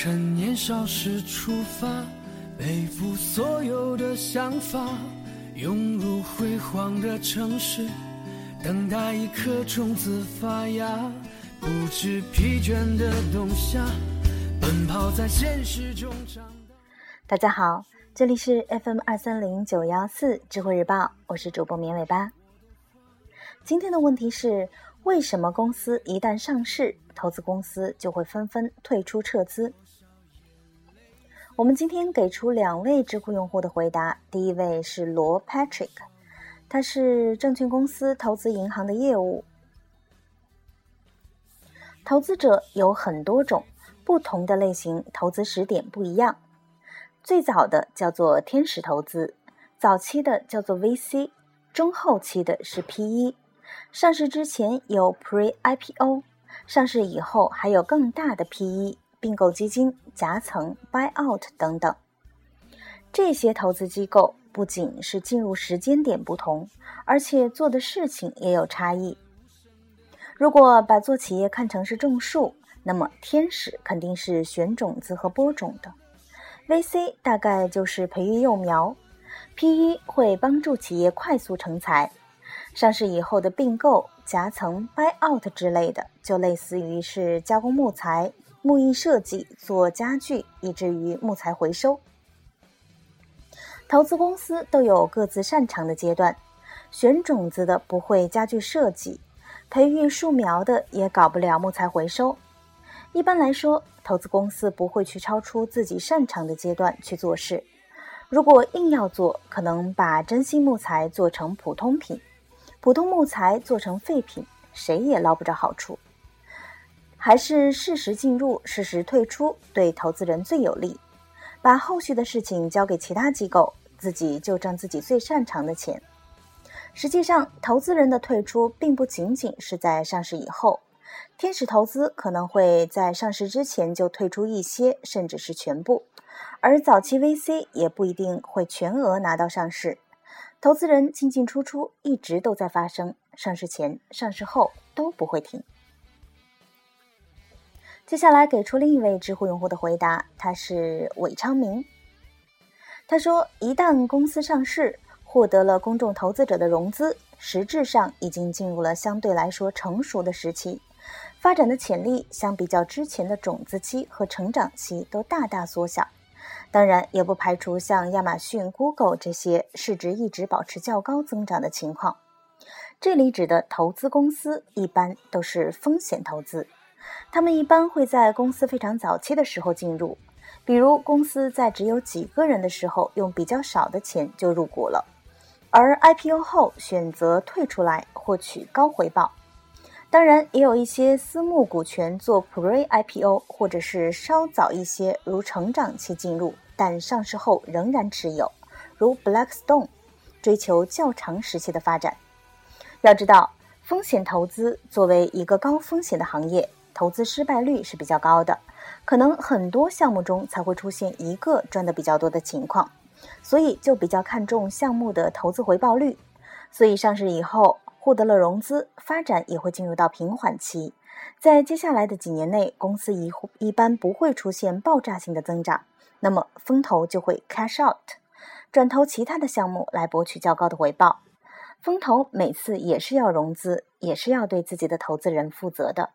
趁年少时出发，背负所有的想法，涌入辉煌的城市，等待一颗种子发芽，不知疲倦的冬夏，奔跑在现实中长大。大家好，这里是 FM 二三零九幺四智慧日报，我是主播绵尾巴。今天的问题是：为什么公司一旦上市，投资公司就会纷纷退出撤资？我们今天给出两位知乎用户的回答。第一位是罗 Patrick，他是证券公司投资银行的业务。投资者有很多种，不同的类型投资时点不一样。最早的叫做天使投资，早期的叫做 VC，中后期的是 PE，上市之前有 Pre-IPO，上市以后还有更大的 PE。并购基金、夹层、buyout 等等，这些投资机构不仅是进入时间点不同，而且做的事情也有差异。如果把做企业看成是种树，那么天使肯定是选种子和播种的，VC 大概就是培育幼苗，PE 会帮助企业快速成才，上市以后的并购、夹层、buyout 之类的，就类似于是加工木材。木艺设计、做家具，以至于木材回收。投资公司都有各自擅长的阶段，选种子的不会家具设计，培育树苗的也搞不了木材回收。一般来说，投资公司不会去超出自己擅长的阶段去做事。如果硬要做，可能把珍稀木材做成普通品，普通木材做成废品，谁也捞不着好处。还是适时进入、适时退出，对投资人最有利。把后续的事情交给其他机构，自己就挣自己最擅长的钱。实际上，投资人的退出并不仅仅是在上市以后，天使投资可能会在上市之前就退出一些，甚至是全部。而早期 VC 也不一定会全额拿到上市，投资人进进出出一直都在发生，上市前、上市后都不会停。接下来给出另一位知乎用户的回答，他是韦昌明。他说：“一旦公司上市，获得了公众投资者的融资，实质上已经进入了相对来说成熟的时期，发展的潜力相比较之前的种子期和成长期都大大缩小。当然，也不排除像亚马逊、Google 这些市值一直保持较高增长的情况。这里指的投资公司一般都是风险投资。”他们一般会在公司非常早期的时候进入，比如公司在只有几个人的时候，用比较少的钱就入股了，而 IPO 后选择退出来获取高回报。当然，也有一些私募股权做 Pre-IPO，或者是稍早一些，如成长期进入，但上市后仍然持有，如 Blackstone，追求较长时期的发展。要知道，风险投资作为一个高风险的行业。投资失败率是比较高的，可能很多项目中才会出现一个赚的比较多的情况，所以就比较看重项目的投资回报率。所以上市以后获得了融资，发展也会进入到平缓期，在接下来的几年内，公司一一般不会出现爆炸性的增长，那么风投就会 cash out，转投其他的项目来博取较高的回报。风投每次也是要融资，也是要对自己的投资人负责的。